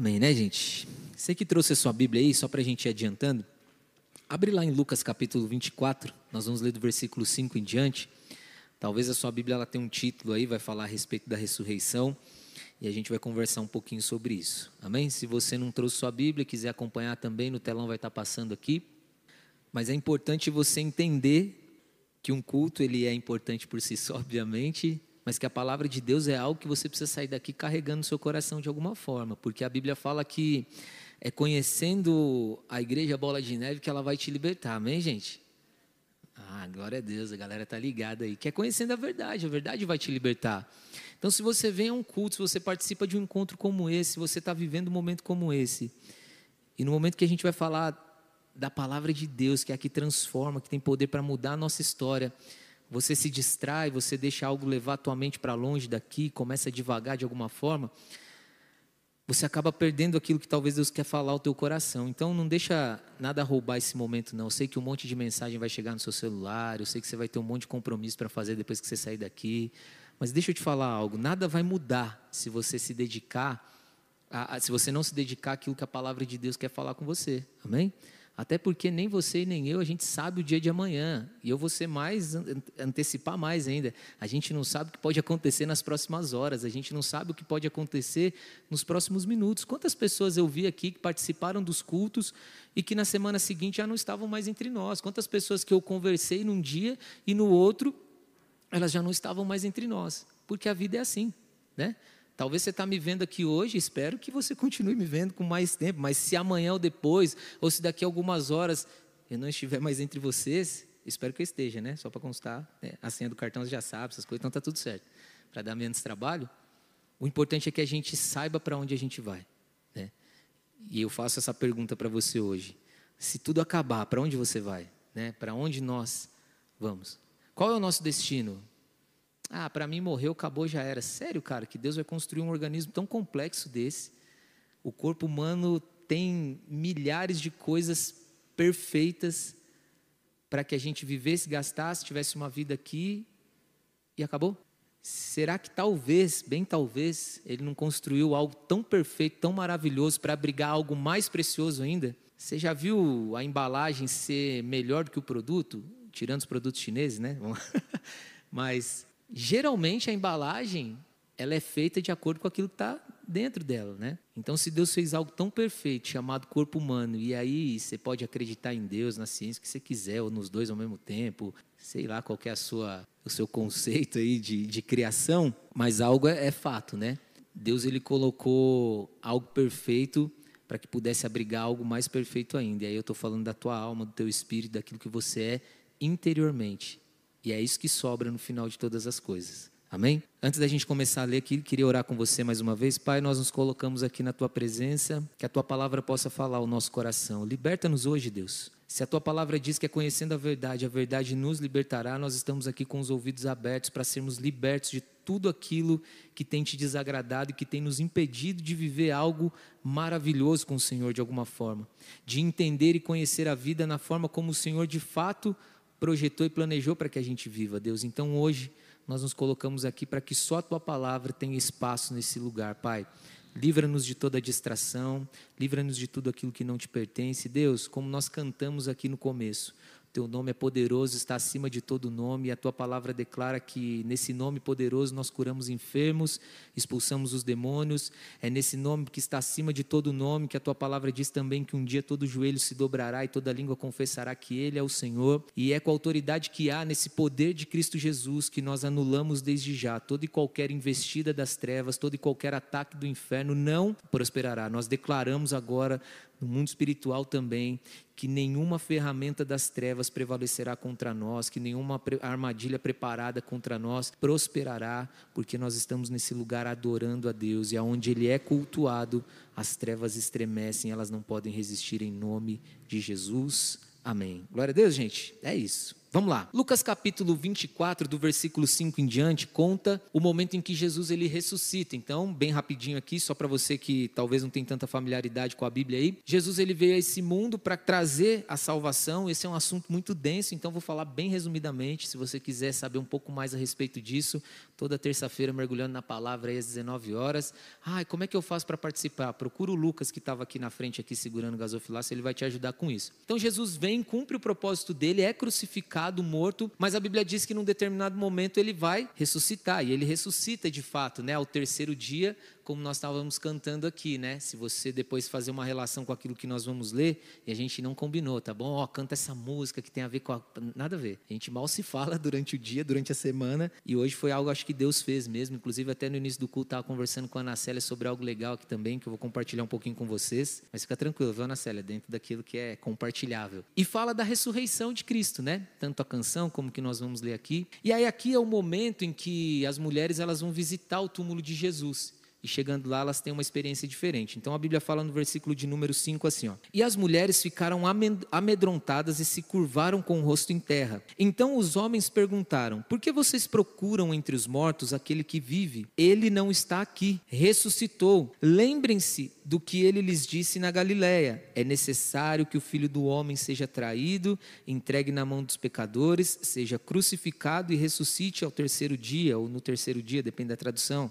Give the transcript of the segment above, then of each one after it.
Amém, né, gente? Você que trouxe a sua Bíblia aí, só para a gente ir adiantando, abre lá em Lucas capítulo 24, nós vamos ler do versículo 5 em diante. Talvez a sua Bíblia ela tenha um título aí, vai falar a respeito da ressurreição, e a gente vai conversar um pouquinho sobre isso. Amém? Se você não trouxe sua Bíblia, quiser acompanhar também, no telão vai estar passando aqui. Mas é importante você entender que um culto ele é importante por si só, obviamente, mas que a palavra de Deus é algo que você precisa sair daqui carregando no seu coração de alguma forma, porque a Bíblia fala que é conhecendo a igreja Bola de Neve que ela vai te libertar, amém, gente? Ah, glória a Deus, a galera tá ligada aí. Que é conhecendo a verdade, a verdade vai te libertar. Então, se você vem a um culto, se você participa de um encontro como esse, se você está vivendo um momento como esse, e no momento que a gente vai falar da palavra de Deus, que é a que transforma, que tem poder para mudar a nossa história, você se distrai, você deixa algo levar a tua mente para longe daqui, começa a devagar de alguma forma, você acaba perdendo aquilo que talvez Deus quer falar ao teu coração. Então não deixa nada roubar esse momento não. Eu sei que um monte de mensagem vai chegar no seu celular, eu sei que você vai ter um monte de compromisso para fazer depois que você sair daqui. Mas deixa eu te falar algo, nada vai mudar se você se dedicar, a, a, se você não se dedicar àquilo que a palavra de Deus quer falar com você. Amém? Até porque nem você nem eu, a gente sabe o dia de amanhã. E eu vou ser mais, antecipar mais ainda. A gente não sabe o que pode acontecer nas próximas horas, a gente não sabe o que pode acontecer nos próximos minutos. Quantas pessoas eu vi aqui que participaram dos cultos e que na semana seguinte já não estavam mais entre nós? Quantas pessoas que eu conversei num dia e no outro, elas já não estavam mais entre nós? Porque a vida é assim, né? Talvez você está me vendo aqui hoje, espero que você continue me vendo com mais tempo, mas se amanhã ou depois, ou se daqui a algumas horas eu não estiver mais entre vocês, espero que eu esteja, né? Só para constar, né? a senha do cartão você já sabe, essas coisas, então está tudo certo. Para dar menos trabalho, o importante é que a gente saiba para onde a gente vai. Né? E eu faço essa pergunta para você hoje. Se tudo acabar, para onde você vai? Né? Para onde nós vamos? Qual é o nosso destino? Ah, para mim morreu, acabou, já era. Sério, cara, que Deus vai construir um organismo tão complexo desse. O corpo humano tem milhares de coisas perfeitas para que a gente vivesse, gastasse, tivesse uma vida aqui e acabou? Será que talvez, bem talvez, ele não construiu algo tão perfeito, tão maravilhoso para abrigar algo mais precioso ainda? Você já viu a embalagem ser melhor do que o produto? Tirando os produtos chineses, né? Mas geralmente a embalagem ela é feita de acordo com aquilo que está dentro dela, né? Então, se Deus fez algo tão perfeito chamado corpo humano, e aí você pode acreditar em Deus, na ciência que você quiser, ou nos dois ao mesmo tempo, sei lá qual é a sua, o seu conceito aí de, de criação, mas algo é, é fato, né? Deus ele colocou algo perfeito para que pudesse abrigar algo mais perfeito ainda. E aí eu estou falando da tua alma, do teu espírito, daquilo que você é interiormente. E é isso que sobra no final de todas as coisas. Amém? Antes da gente começar a ler aqui, queria orar com você mais uma vez. Pai, nós nos colocamos aqui na tua presença, que a tua palavra possa falar ao nosso coração. Liberta-nos hoje, Deus. Se a tua palavra diz que é conhecendo a verdade, a verdade nos libertará, nós estamos aqui com os ouvidos abertos para sermos libertos de tudo aquilo que tem te desagradado e que tem nos impedido de viver algo maravilhoso com o Senhor de alguma forma, de entender e conhecer a vida na forma como o Senhor de fato projetou e planejou para que a gente viva, Deus. Então hoje nós nos colocamos aqui para que só a tua palavra tenha espaço nesse lugar, Pai. Livra-nos de toda distração, livra-nos de tudo aquilo que não te pertence. Deus, como nós cantamos aqui no começo, teu nome é poderoso, está acima de todo nome, e a tua palavra declara que nesse nome poderoso nós curamos enfermos, expulsamos os demônios. É nesse nome que está acima de todo nome que a tua palavra diz também que um dia todo joelho se dobrará e toda língua confessará que Ele é o Senhor. E é com a autoridade que há nesse poder de Cristo Jesus que nós anulamos desde já toda e qualquer investida das trevas, todo e qualquer ataque do inferno não prosperará. Nós declaramos agora no mundo espiritual também, que nenhuma ferramenta das trevas prevalecerá contra nós, que nenhuma armadilha preparada contra nós prosperará, porque nós estamos nesse lugar adorando a Deus e aonde Ele é cultuado, as trevas estremecem, elas não podem resistir em nome de Jesus. Amém. Glória a Deus, gente. É isso. Vamos lá. Lucas capítulo 24, do versículo 5 em diante, conta o momento em que Jesus ele ressuscita. Então, bem rapidinho aqui, só para você que talvez não tem tanta familiaridade com a Bíblia aí. Jesus ele veio a esse mundo para trazer a salvação. Esse é um assunto muito denso, então vou falar bem resumidamente. Se você quiser saber um pouco mais a respeito disso, toda terça-feira mergulhando na palavra aí às 19 horas. Ai, como é que eu faço para participar? Procura o Lucas que estava aqui na frente aqui segurando o gasofilácio, ele vai te ajudar com isso. Então Jesus vem, cumpre o propósito dele, é crucificado, morto, mas a Bíblia diz que num determinado momento ele vai ressuscitar, e ele ressuscita de fato, né, ao terceiro dia, como nós estávamos cantando aqui, né? Se você depois fazer uma relação com aquilo que nós vamos ler, e a gente não combinou, tá bom? Ó, canta essa música que tem a ver com a... nada a ver. A gente mal se fala durante o dia, durante a semana, e hoje foi algo acho que Deus fez mesmo, inclusive até no início do culto estava conversando com a Ana Célia sobre algo legal aqui também, que eu vou compartilhar um pouquinho com vocês. Mas fica tranquilo, viu, Ana Célia, dentro daquilo que é compartilhável. E fala da ressurreição de Cristo, né? Tanto a canção como que nós vamos ler aqui. E aí aqui é o momento em que as mulheres elas vão visitar o túmulo de Jesus e chegando lá elas têm uma experiência diferente. Então a Bíblia fala no versículo de número 5 assim, ó: "E as mulheres ficaram amedrontadas e se curvaram com o rosto em terra. Então os homens perguntaram: Por que vocês procuram entre os mortos aquele que vive? Ele não está aqui, ressuscitou. Lembrem-se do que ele lhes disse na Galiléia: É necessário que o filho do homem seja traído, entregue na mão dos pecadores, seja crucificado e ressuscite ao terceiro dia ou no terceiro dia, depende da tradução."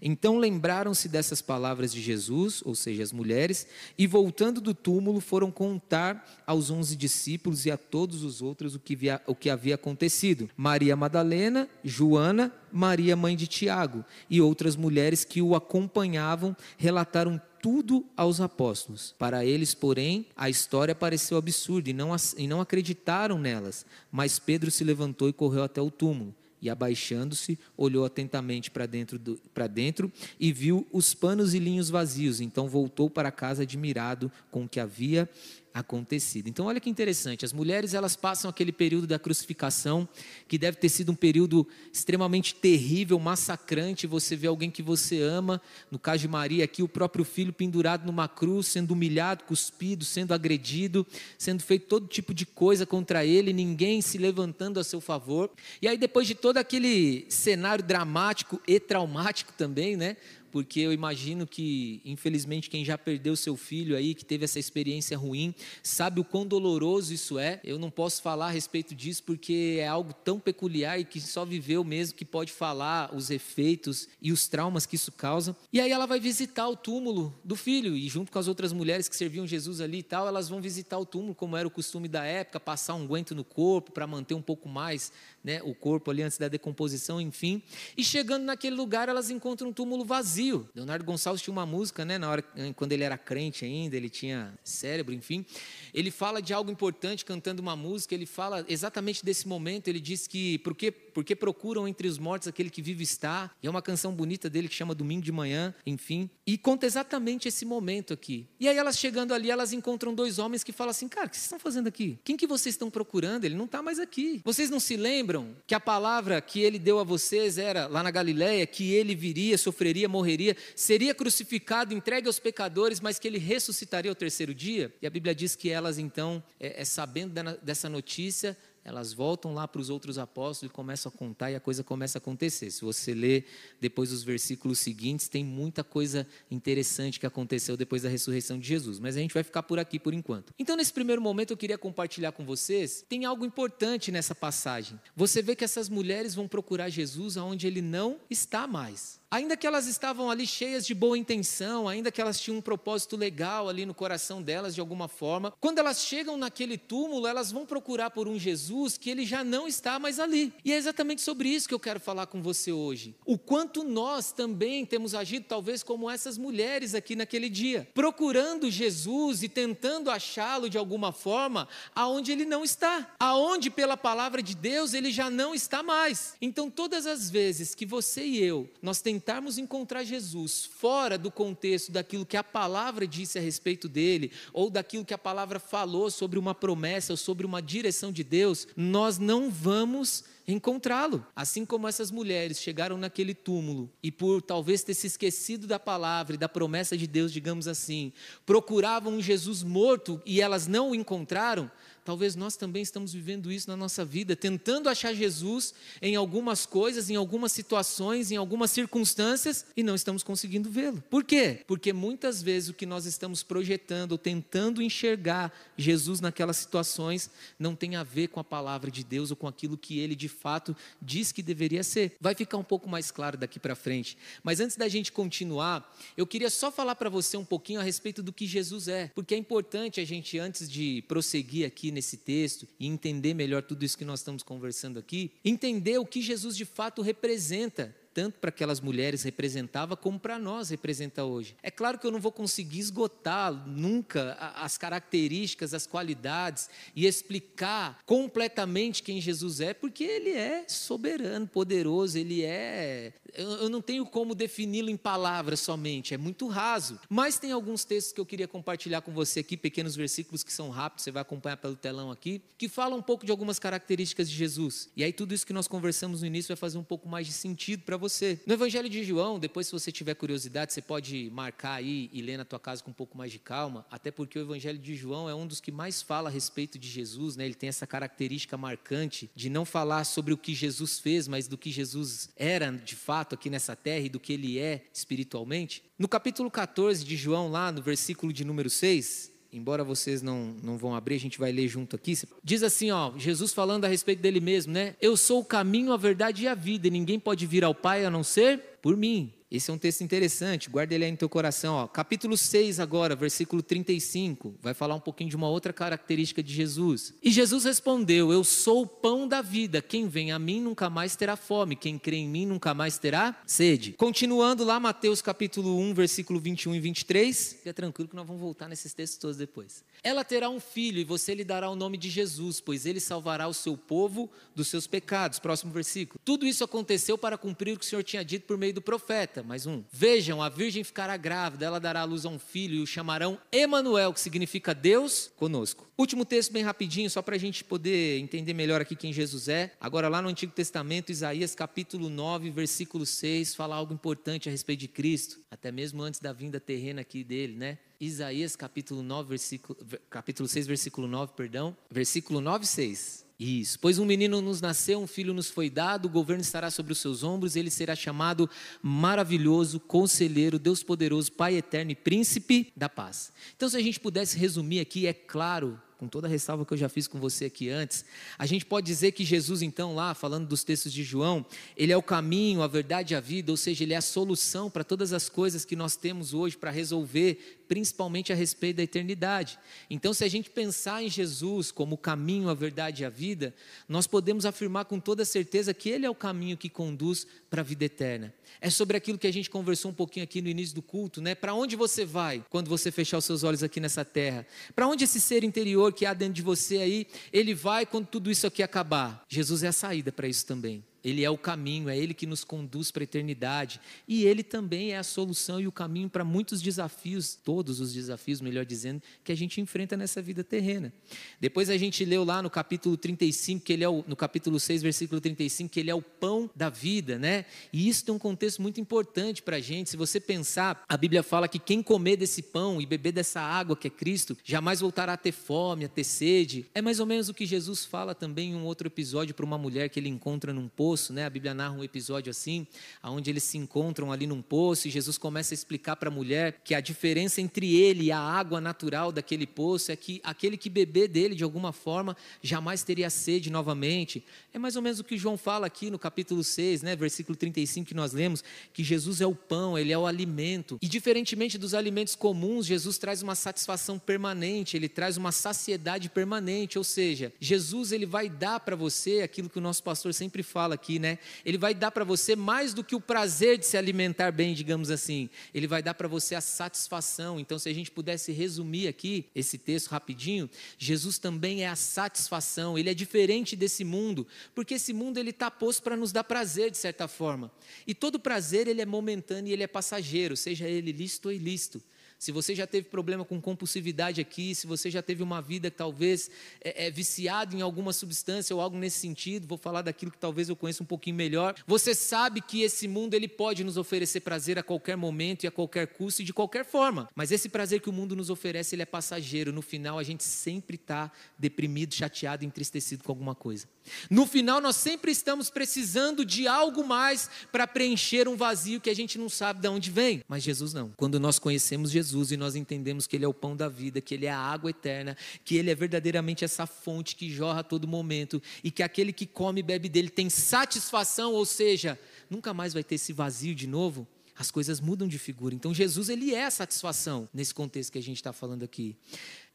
Então lembraram-se dessas palavras de Jesus, ou seja, as mulheres, e voltando do túmulo foram contar aos onze discípulos e a todos os outros o que, via, o que havia acontecido. Maria Madalena, Joana, Maria, mãe de Tiago, e outras mulheres que o acompanhavam relataram tudo aos apóstolos. Para eles, porém, a história pareceu absurda e não, e não acreditaram nelas. Mas Pedro se levantou e correu até o túmulo e abaixando-se, olhou atentamente para dentro, dentro e viu os panos e linhos vazios. Então voltou para casa admirado com o que havia acontecido. Então olha que interessante, as mulheres elas passam aquele período da crucificação, que deve ter sido um período extremamente terrível, massacrante, você vê alguém que você ama, no caso de Maria aqui, o próprio filho pendurado numa cruz, sendo humilhado, cuspido, sendo agredido, sendo feito todo tipo de coisa contra ele, ninguém se levantando a seu favor. E aí depois de todo aquele cenário dramático e traumático também, né? Porque eu imagino que, infelizmente, quem já perdeu seu filho aí, que teve essa experiência ruim, sabe o quão doloroso isso é. Eu não posso falar a respeito disso porque é algo tão peculiar e que só viveu mesmo que pode falar os efeitos e os traumas que isso causa. E aí ela vai visitar o túmulo do filho e junto com as outras mulheres que serviam Jesus ali e tal, elas vão visitar o túmulo como era o costume da época, passar um guento no corpo para manter um pouco mais né, o corpo ali antes da decomposição, enfim. E chegando naquele lugar, elas encontram um túmulo vazio. Leonardo Gonçalves tinha uma música, né, na hora quando ele era crente ainda, ele tinha cérebro, enfim. Ele fala de algo importante cantando uma música, ele fala exatamente desse momento, ele diz que porque porque procuram entre os mortos aquele que vive está. E é uma canção bonita dele que chama Domingo de Manhã, enfim. E conta exatamente esse momento aqui. E aí elas chegando ali, elas encontram dois homens que falam assim: "Cara, o que vocês estão fazendo aqui? Quem que vocês estão procurando? Ele não está mais aqui. Vocês não se lembram que a palavra que ele deu a vocês era lá na Galiléia que ele viria, sofreria, morreria, seria crucificado, entregue aos pecadores, mas que ele ressuscitaria ao terceiro dia?" E a Bíblia diz que elas então, é, é sabendo dessa notícia, elas voltam lá para os outros apóstolos e começam a contar e a coisa começa a acontecer. Se você ler depois os versículos seguintes, tem muita coisa interessante que aconteceu depois da ressurreição de Jesus, mas a gente vai ficar por aqui por enquanto. Então, nesse primeiro momento, eu queria compartilhar com vocês, tem algo importante nessa passagem. Você vê que essas mulheres vão procurar Jesus aonde ele não está mais. Ainda que elas estavam ali cheias de boa intenção, ainda que elas tinham um propósito legal ali no coração delas de alguma forma, quando elas chegam naquele túmulo, elas vão procurar por um Jesus que ele já não está mais ali. E é exatamente sobre isso que eu quero falar com você hoje. O quanto nós também temos agido, talvez como essas mulheres aqui naquele dia, procurando Jesus e tentando achá-lo de alguma forma aonde ele não está, aonde pela palavra de Deus ele já não está mais. Então, todas as vezes que você e eu nós temos tentarmos encontrar Jesus fora do contexto daquilo que a palavra disse a respeito dele, ou daquilo que a palavra falou sobre uma promessa ou sobre uma direção de Deus, nós não vamos encontrá-lo. Assim como essas mulheres chegaram naquele túmulo e, por talvez ter se esquecido da palavra e da promessa de Deus, digamos assim, procuravam um Jesus morto e elas não o encontraram, talvez nós também estamos vivendo isso na nossa vida, tentando achar Jesus em algumas coisas, em algumas situações, em algumas circunstâncias e não estamos conseguindo vê-lo. Por quê? Porque muitas vezes o que nós estamos projetando, ou tentando enxergar Jesus naquelas situações, não tem a ver com a palavra de Deus ou com aquilo que ele de fato diz que deveria ser. Vai ficar um pouco mais claro daqui para frente. Mas antes da gente continuar, eu queria só falar para você um pouquinho a respeito do que Jesus é, porque é importante a gente, antes de prosseguir aqui nesse texto e entender melhor tudo isso que nós estamos conversando aqui, entender o que Jesus de fato representa tanto para aquelas mulheres representava, como para nós representa hoje. É claro que eu não vou conseguir esgotar nunca as características, as qualidades e explicar completamente quem Jesus é, porque ele é soberano, poderoso, ele é. Eu não tenho como defini-lo em palavras somente, é muito raso. Mas tem alguns textos que eu queria compartilhar com você aqui, pequenos versículos que são rápidos, você vai acompanhar pelo telão aqui, que falam um pouco de algumas características de Jesus. E aí tudo isso que nós conversamos no início vai fazer um pouco mais de sentido para você. No Evangelho de João, depois se você tiver curiosidade, você pode marcar aí e ler na tua casa com um pouco mais de calma, até porque o Evangelho de João é um dos que mais fala a respeito de Jesus, né? Ele tem essa característica marcante de não falar sobre o que Jesus fez, mas do que Jesus era de fato aqui nessa terra e do que ele é espiritualmente. No capítulo 14 de João, lá no versículo de número 6, embora vocês não, não vão abrir, a gente vai ler junto aqui. Diz assim, ó, Jesus falando a respeito dele mesmo, né? Eu sou o caminho, a verdade e a vida, e ninguém pode vir ao Pai a não ser por mim. Esse é um texto interessante, guarda ele aí no teu coração. Ó. Capítulo 6 agora, versículo 35, vai falar um pouquinho de uma outra característica de Jesus. E Jesus respondeu, eu sou o pão da vida, quem vem a mim nunca mais terá fome, quem crê em mim nunca mais terá sede. Continuando lá, Mateus capítulo 1, versículo 21 e 23, fica tranquilo que nós vamos voltar nesses textos todos depois. Ela terá um filho e você lhe dará o nome de Jesus, pois ele salvará o seu povo dos seus pecados. Próximo versículo. Tudo isso aconteceu para cumprir o que o Senhor tinha dito por meio do profeta mais um. Vejam, a virgem ficará grávida, ela dará à luz a um filho e o chamarão Emanuel, que significa Deus conosco. Último texto bem rapidinho, só para a gente poder entender melhor aqui quem Jesus é. Agora lá no Antigo Testamento, Isaías capítulo 9, versículo 6, fala algo importante a respeito de Cristo, até mesmo antes da vinda terrena aqui dele, né? Isaías capítulo 9, versículo, capítulo 6, versículo 9, perdão, versículo 9 6. Isso. Pois um menino nos nasceu, um filho nos foi dado, o governo estará sobre os seus ombros, ele será chamado maravilhoso, conselheiro, Deus poderoso, Pai eterno e príncipe da paz. Então, se a gente pudesse resumir aqui, é claro com toda a ressalva que eu já fiz com você aqui antes, a gente pode dizer que Jesus, então, lá, falando dos textos de João, ele é o caminho, a verdade e a vida, ou seja, ele é a solução para todas as coisas que nós temos hoje para resolver, principalmente a respeito da eternidade. Então, se a gente pensar em Jesus como o caminho, a verdade e a vida, nós podemos afirmar com toda certeza que ele é o caminho que conduz para a vida eterna. É sobre aquilo que a gente conversou um pouquinho aqui no início do culto, né? Para onde você vai quando você fechar os seus olhos aqui nessa terra? Para onde esse ser interior que há dentro de você aí, ele vai quando tudo isso aqui acabar? Jesus é a saída para isso também. Ele é o caminho, é Ele que nos conduz para a eternidade. E Ele também é a solução e o caminho para muitos desafios, todos os desafios, melhor dizendo, que a gente enfrenta nessa vida terrena. Depois a gente leu lá no capítulo 35, que ele é o, no capítulo 6, versículo 35, que Ele é o pão da vida, né? E isso tem um contexto muito importante para a gente. Se você pensar, a Bíblia fala que quem comer desse pão e beber dessa água que é Cristo, jamais voltará a ter fome, a ter sede. É mais ou menos o que Jesus fala também em um outro episódio para uma mulher que ele encontra num poço poço, né? A Bíblia narra um episódio assim, onde eles se encontram ali num poço e Jesus começa a explicar para a mulher que a diferença entre ele e a água natural daquele poço é que aquele que beber dele de alguma forma jamais teria sede novamente. É mais ou menos o que João fala aqui no capítulo 6, né, versículo 35 que nós lemos, que Jesus é o pão, ele é o alimento. E diferentemente dos alimentos comuns, Jesus traz uma satisfação permanente, ele traz uma saciedade permanente, ou seja, Jesus ele vai dar para você aquilo que o nosso pastor sempre fala aqui né? Ele vai dar para você mais do que o prazer de se alimentar bem, digamos assim. Ele vai dar para você a satisfação. Então, se a gente pudesse resumir aqui esse texto rapidinho, Jesus também é a satisfação. Ele é diferente desse mundo, porque esse mundo ele está posto para nos dar prazer de certa forma. E todo prazer ele é momentâneo e ele é passageiro, seja ele lícito ou ilícito. Se você já teve problema com compulsividade aqui, se você já teve uma vida que talvez é, é viciado em alguma substância ou algo nesse sentido, vou falar daquilo que talvez eu conheça um pouquinho melhor. Você sabe que esse mundo ele pode nos oferecer prazer a qualquer momento e a qualquer custo e de qualquer forma. Mas esse prazer que o mundo nos oferece ele é passageiro. No final a gente sempre está deprimido, chateado, entristecido com alguma coisa. No final nós sempre estamos precisando de algo mais para preencher um vazio que a gente não sabe de onde vem. Mas Jesus não. Quando nós conhecemos Jesus Jesus e nós entendemos que Ele é o pão da vida, que Ele é a água eterna, que Ele é verdadeiramente essa fonte que jorra a todo momento e que aquele que come e bebe dele tem satisfação, ou seja, nunca mais vai ter esse vazio de novo. As coisas mudam de figura. Então, Jesus, ele é a satisfação nesse contexto que a gente está falando aqui.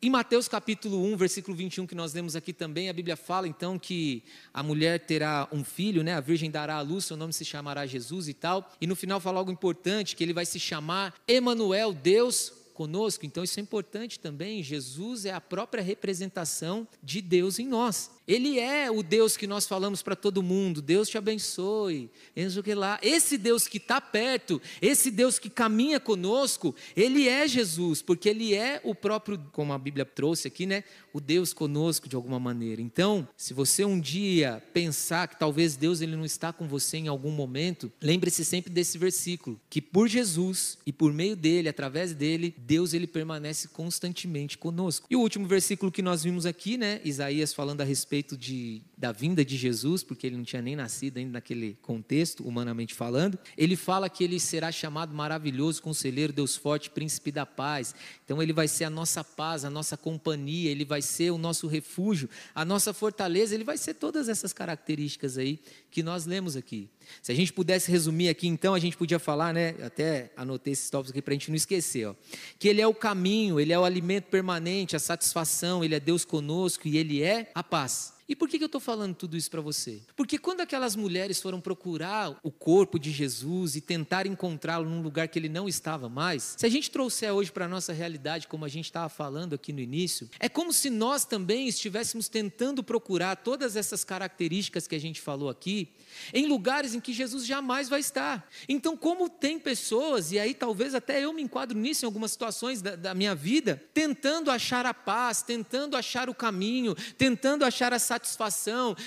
Em Mateus capítulo 1, versículo 21, que nós lemos aqui também, a Bíblia fala então que a mulher terá um filho, né? A virgem dará à luz, seu nome se chamará Jesus e tal. E no final fala algo importante, que ele vai se chamar Emanuel, Deus conosco. Então isso é importante também. Jesus é a própria representação de Deus em nós. Ele é o Deus que nós falamos para todo mundo. Deus te abençoe. Esse Deus que está perto, esse Deus que caminha conosco, ele é Jesus, porque ele é o próprio, como a Bíblia trouxe aqui, né? O Deus conosco de alguma maneira. Então, se você um dia pensar que talvez Deus ele não está com você em algum momento, lembre-se sempre desse versículo, que por Jesus e por meio dele, através dele, Deus ele permanece constantemente conosco. E o último versículo que nós vimos aqui, né? Isaías falando a respeito respeito de, da vinda de Jesus, porque ele não tinha nem nascido ainda naquele contexto, humanamente falando. Ele fala que ele será chamado maravilhoso, conselheiro, Deus forte, príncipe da paz. Então ele vai ser a nossa paz, a nossa companhia, ele vai ser o nosso refúgio, a nossa fortaleza, ele vai ser todas essas características aí que nós lemos aqui. Se a gente pudesse resumir aqui, então, a gente podia falar, né? Até anotei esses tópicos aqui para a gente não esquecer, ó, que Ele é o caminho, Ele é o alimento permanente, a satisfação, Ele é Deus conosco e Ele é a paz. E por que eu estou falando tudo isso para você? Porque quando aquelas mulheres foram procurar o corpo de Jesus e tentar encontrá-lo num lugar que ele não estava mais, se a gente trouxer hoje para a nossa realidade, como a gente estava falando aqui no início, é como se nós também estivéssemos tentando procurar todas essas características que a gente falou aqui em lugares em que Jesus jamais vai estar. Então, como tem pessoas, e aí talvez até eu me enquadro nisso em algumas situações da, da minha vida, tentando achar a paz, tentando achar o caminho, tentando achar a satisfação,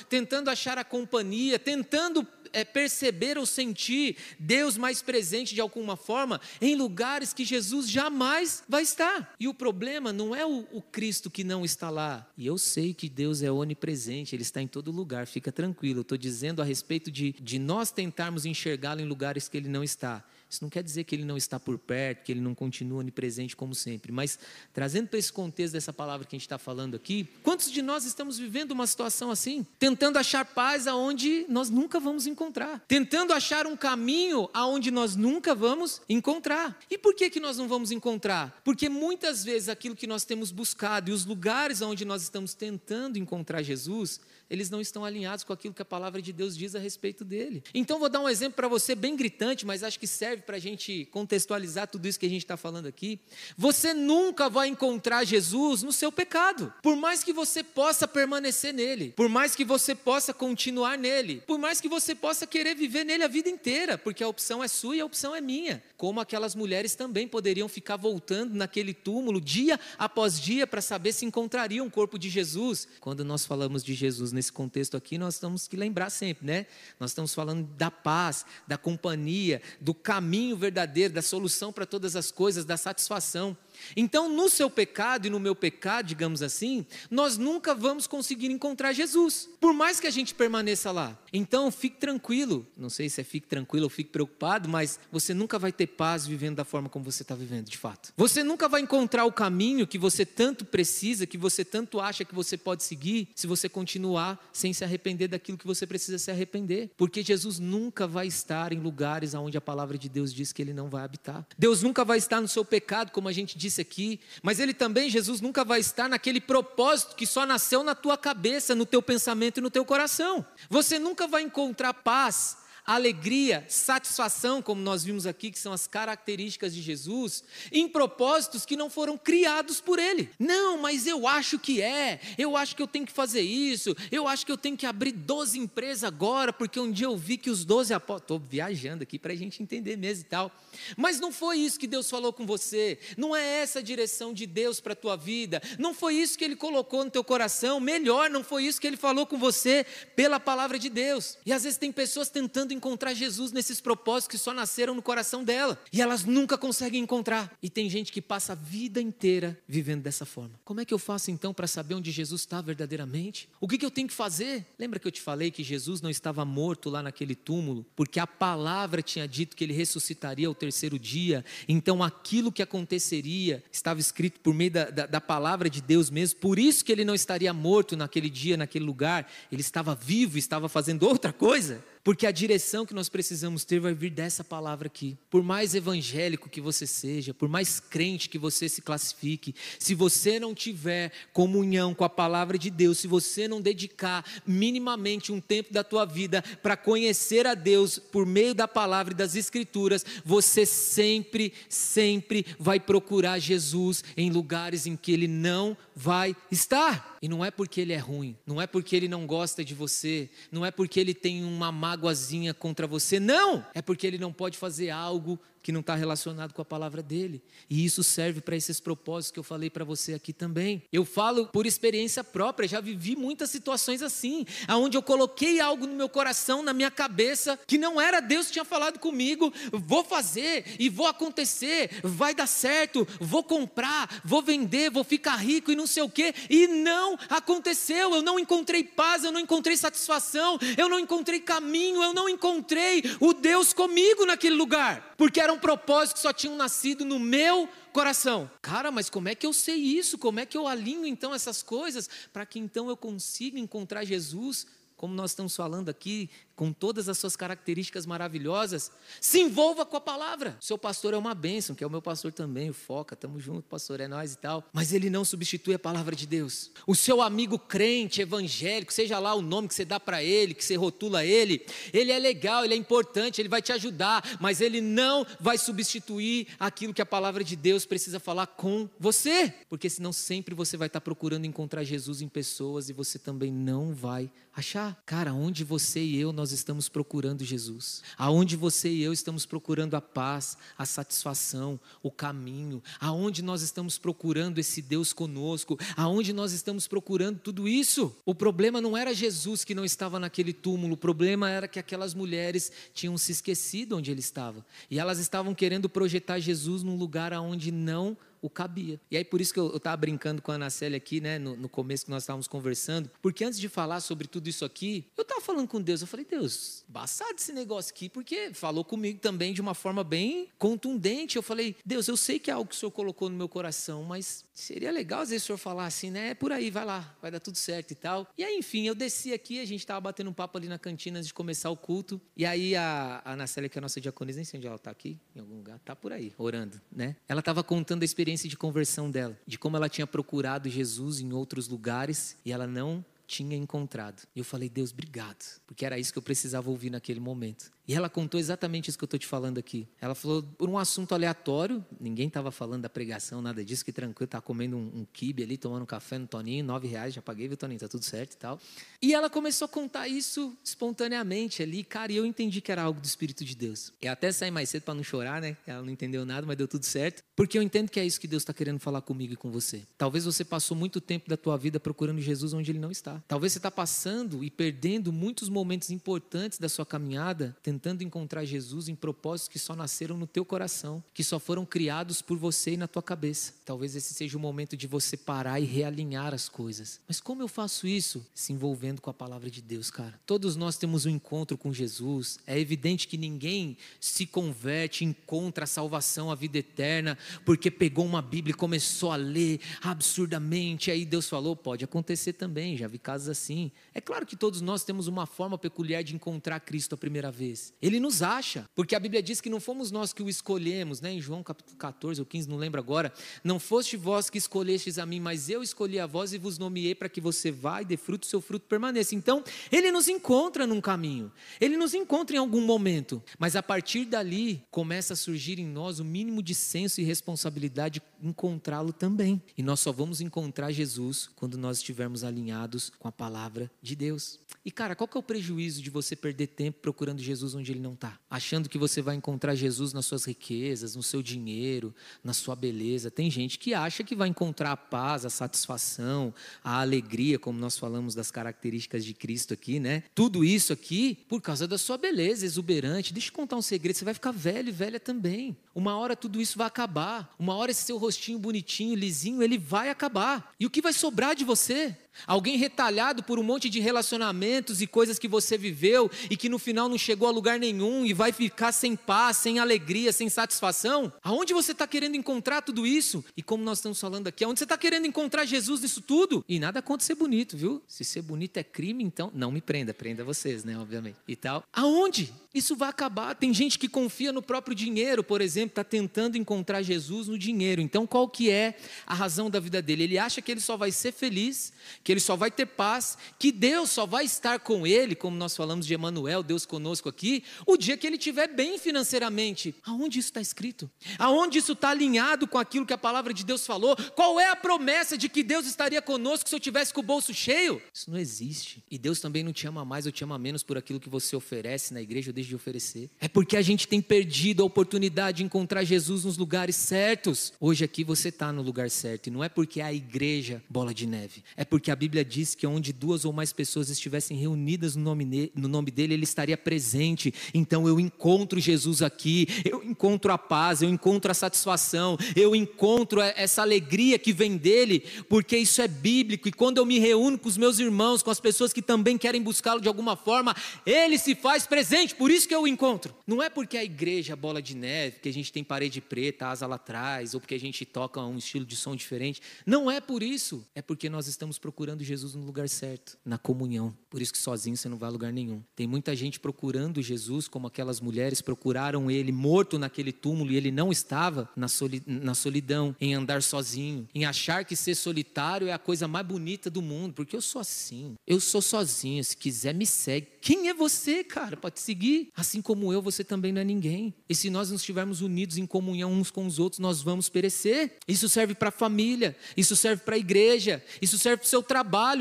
tentando achar a companhia, tentando é, perceber ou sentir Deus mais presente de alguma forma em lugares que Jesus jamais vai estar. E o problema não é o, o Cristo que não está lá. E eu sei que Deus é onipresente, Ele está em todo lugar, fica tranquilo. Estou dizendo a respeito de, de nós tentarmos enxergá-lo em lugares que Ele não está. Isso não quer dizer que ele não está por perto, que ele não continua onipresente como sempre, mas trazendo para esse contexto dessa palavra que a gente está falando aqui, quantos de nós estamos vivendo uma situação assim? Tentando achar paz aonde nós nunca vamos encontrar, tentando achar um caminho aonde nós nunca vamos encontrar. E por que, que nós não vamos encontrar? Porque muitas vezes aquilo que nós temos buscado e os lugares onde nós estamos tentando encontrar Jesus, eles não estão alinhados com aquilo que a palavra de Deus diz a respeito dele. Então, vou dar um exemplo para você bem gritante, mas acho que serve para a gente contextualizar tudo isso que a gente está falando aqui. Você nunca vai encontrar Jesus no seu pecado, por mais que você possa permanecer nele, por mais que você possa continuar nele, por mais que você possa querer viver nele a vida inteira, porque a opção é sua e a opção é minha. Como aquelas mulheres também poderiam ficar voltando naquele túmulo dia após dia para saber se encontrariam o corpo de Jesus. Quando nós falamos de Jesus nesse contexto aqui, nós temos que lembrar sempre, né? Nós estamos falando da paz, da companhia, do caminho verdadeiro, da solução para todas as coisas, da satisfação. Então, no seu pecado e no meu pecado, digamos assim, nós nunca vamos conseguir encontrar Jesus, por mais que a gente permaneça lá. Então, fique tranquilo, não sei se é fique tranquilo ou fique preocupado, mas você nunca vai ter paz vivendo da forma como você está vivendo, de fato. Você nunca vai encontrar o caminho que você tanto precisa, que você tanto acha que você pode seguir, se você continuar sem se arrepender daquilo que você precisa se arrepender, porque Jesus nunca vai estar em lugares onde a palavra de Deus diz que ele não vai habitar. Deus nunca vai estar no seu pecado, como a gente disse aqui, mas ele também, Jesus, nunca vai estar naquele propósito que só nasceu na tua cabeça, no teu pensamento e no teu coração. Você nunca vai encontrar paz alegria, satisfação, como nós vimos aqui, que são as características de Jesus, em propósitos que não foram criados por Ele. Não, mas eu acho que é, eu acho que eu tenho que fazer isso, eu acho que eu tenho que abrir 12 empresas agora, porque um dia eu vi que os 12 apóstolos. Estou viajando aqui para a gente entender mesmo e tal. Mas não foi isso que Deus falou com você, não é essa a direção de Deus para a tua vida, não foi isso que Ele colocou no teu coração, melhor, não foi isso que Ele falou com você pela palavra de Deus. E às vezes tem pessoas tentando encontrar Jesus nesses propósitos que só nasceram no coração dela, e elas nunca conseguem encontrar. E tem gente que passa a vida inteira vivendo dessa forma. Como é que eu faço então para saber onde Jesus está verdadeiramente? O que, que eu tenho que fazer? Lembra que eu te falei que Jesus não estava morto lá naquele túmulo, porque a palavra tinha dito que ele ressuscitaria ao terceiro dia, então aquilo que aconteceria estava escrito por meio da, da, da palavra de Deus mesmo, por isso que ele não estaria morto naquele dia, naquele lugar, ele estava vivo, estava fazendo outra coisa. Porque a direção que nós precisamos ter vai vir dessa palavra aqui. Por mais evangélico que você seja, por mais crente que você se classifique, se você não tiver comunhão com a palavra de Deus, se você não dedicar minimamente um tempo da tua vida para conhecer a Deus por meio da palavra e das escrituras, você sempre, sempre vai procurar Jesus em lugares em que ele não vai estar. E não é porque ele é ruim, não é porque ele não gosta de você, não é porque ele tem uma mágoazinha contra você, não! É porque ele não pode fazer algo que não está relacionado com a palavra dele. E isso serve para esses propósitos que eu falei para você aqui também. Eu falo por experiência própria, já vivi muitas situações assim, aonde eu coloquei algo no meu coração, na minha cabeça, que não era Deus que tinha falado comigo, vou fazer e vou acontecer, vai dar certo, vou comprar, vou vender, vou ficar rico e não sei o quê, e não aconteceu. Eu não encontrei paz, eu não encontrei satisfação, eu não encontrei caminho, eu não encontrei o Deus comigo naquele lugar, porque era um propósito que só tinham nascido no meu coração. Cara, mas como é que eu sei isso? Como é que eu alinho então essas coisas para que então eu consiga encontrar Jesus? Como nós estamos falando aqui, com todas as suas características maravilhosas, se envolva com a palavra. Seu pastor é uma bênção, que é o meu pastor também, o Foca, estamos juntos, pastor, é nós e tal. Mas ele não substitui a palavra de Deus. O seu amigo crente, evangélico, seja lá o nome que você dá para ele, que você rotula ele, ele é legal, ele é importante, ele vai te ajudar, mas ele não vai substituir aquilo que a palavra de Deus precisa falar com você, porque senão sempre você vai estar procurando encontrar Jesus em pessoas e você também não vai achar. Cara, onde você e eu nós nós estamos procurando Jesus, aonde você e eu estamos procurando a paz, a satisfação, o caminho, aonde nós estamos procurando esse Deus conosco, aonde nós estamos procurando tudo isso. O problema não era Jesus que não estava naquele túmulo, o problema era que aquelas mulheres tinham se esquecido onde ele estava. E elas estavam querendo projetar Jesus num lugar aonde não o cabia. E aí por isso que eu estava brincando com a Ana Célia aqui, né, no, no começo que nós estávamos conversando, porque antes de falar sobre tudo isso aqui, eu estava falando com Deus, eu falei, Deus, baçado esse negócio aqui, porque falou comigo também de uma forma bem contundente. Eu falei, Deus, eu sei que é algo que o Senhor colocou no meu coração, mas seria legal às vezes o Senhor falar assim, né, é por aí, vai lá, vai dar tudo certo e tal. E aí, enfim, eu desci aqui, a gente estava batendo um papo ali na cantina antes de começar o culto, e aí a, a Ana Célia, que é a nossa diaconisa, nem sei onde ela está aqui, em algum lugar, está por aí, orando, né? Ela estava contando a experiência de conversão dela, de como ela tinha procurado Jesus em outros lugares e ela não tinha encontrado. E eu falei, Deus, obrigado, porque era isso que eu precisava ouvir naquele momento. E ela contou exatamente isso que eu estou te falando aqui. Ela falou por um assunto aleatório, ninguém estava falando da pregação, nada disso, que tranquilo, estava comendo um, um kibe ali, tomando um café no Toninho, nove reais, já paguei, viu, Toninho, tá tudo certo e tal. E ela começou a contar isso espontaneamente ali, cara, e eu entendi que era algo do Espírito de Deus. Eu até saí mais cedo para não chorar, né? Ela não entendeu nada, mas deu tudo certo. Porque eu entendo que é isso que Deus está querendo falar comigo e com você. Talvez você passou muito tempo da tua vida procurando Jesus onde Ele não está. Talvez você está passando e perdendo muitos momentos importantes da sua caminhada, tentando encontrar Jesus em propósitos que só nasceram no teu coração, que só foram criados por você e na tua cabeça. Talvez esse seja o momento de você parar e realinhar as coisas. Mas como eu faço isso? Se envolvendo com a palavra de Deus, cara. Todos nós temos um encontro com Jesus. É evidente que ninguém se converte, encontra a salvação, a vida eterna, porque pegou uma Bíblia e começou a ler absurdamente. Aí Deus falou: pode acontecer também, já vi casos assim. É claro que todos nós temos uma forma peculiar de encontrar Cristo a primeira vez. Ele nos acha, porque a Bíblia diz que não fomos nós que o escolhemos, né? Em João capítulo 14 ou 15, não lembro agora. Não foste vós que escolhestes a mim, mas eu escolhi a vós e vos nomeei para que você vá e dê fruto, seu fruto permaneça. Então, ele nos encontra num caminho. Ele nos encontra em algum momento, mas a partir dali começa a surgir em nós o mínimo de senso e responsabilidade encontrá-lo também. E nós só vamos encontrar Jesus quando nós estivermos alinhados com a palavra de Deus. E cara, qual que é o prejuízo de você perder tempo procurando Jesus onde ele não está? Achando que você vai encontrar Jesus nas suas riquezas, no seu dinheiro, na sua beleza. Tem gente que acha que vai encontrar a paz, a satisfação, a alegria, como nós falamos das características de Cristo aqui, né? Tudo isso aqui por causa da sua beleza exuberante. Deixa eu contar um segredo, você vai ficar velho e velha também. Uma hora tudo isso vai acabar. Uma hora esse seu rostinho bonitinho, lisinho, ele vai acabar. E o que vai sobrar de você? Alguém retalhado por um monte de relacionamentos e coisas que você viveu e que no final não chegou a lugar nenhum e vai ficar sem paz, sem alegria, sem satisfação? Aonde você está querendo encontrar tudo isso? E como nós estamos falando aqui, aonde você está querendo encontrar Jesus nisso tudo? E nada contra ser bonito, viu? Se ser bonito é crime, então não me prenda, prenda vocês, né? Obviamente. E tal. Aonde? Isso vai acabar. Tem gente que confia no próprio dinheiro, por exemplo, está tentando encontrar Jesus no dinheiro. Então, qual que é a razão da vida dele? Ele acha que ele só vai ser feliz, que ele só vai ter paz, que Deus só vai estar com ele, como nós falamos de Emmanuel, Deus conosco aqui, o dia que ele estiver bem financeiramente. Aonde isso está escrito? Aonde isso está alinhado com aquilo que a palavra de Deus falou? Qual é a promessa de que Deus estaria conosco se eu tivesse com o bolso cheio? Isso não existe. E Deus também não te ama mais ou te ama menos por aquilo que você oferece na igreja ou de oferecer. É porque a gente tem perdido a oportunidade de encontrar Jesus nos lugares certos. Hoje aqui você está no lugar certo. E não é porque é a igreja bola de neve. É porque a Bíblia diz que onde duas ou mais pessoas estivessem reunidas no nome, no nome dele, ele estaria presente. Então eu encontro Jesus aqui, eu encontro a paz, eu encontro a satisfação, eu encontro essa alegria que vem dele, porque isso é bíblico. E quando eu me reúno com os meus irmãos, com as pessoas que também querem buscá-lo de alguma forma, ele se faz presente. Por isso que eu encontro. Não é porque a igreja bola de neve, que a gente tem parede preta, asa lá atrás, ou porque a gente toca um estilo de som diferente. Não é por isso. É porque nós estamos procurando Jesus no lugar certo, na comunhão. Por isso que sozinho você não vai a lugar nenhum. Tem muita gente procurando Jesus, como aquelas mulheres procuraram ele morto naquele túmulo e ele não estava na, soli na solidão, em andar sozinho, em achar que ser solitário é a coisa mais bonita do mundo, porque eu sou assim. Eu sou sozinho. Se quiser, me segue. Quem é você, cara? Pode seguir. Assim como eu, você também não é ninguém. E se nós não estivermos unidos em comunhão uns com os outros, nós vamos perecer. Isso serve para a família, isso serve para a igreja, isso serve para o seu trabalho.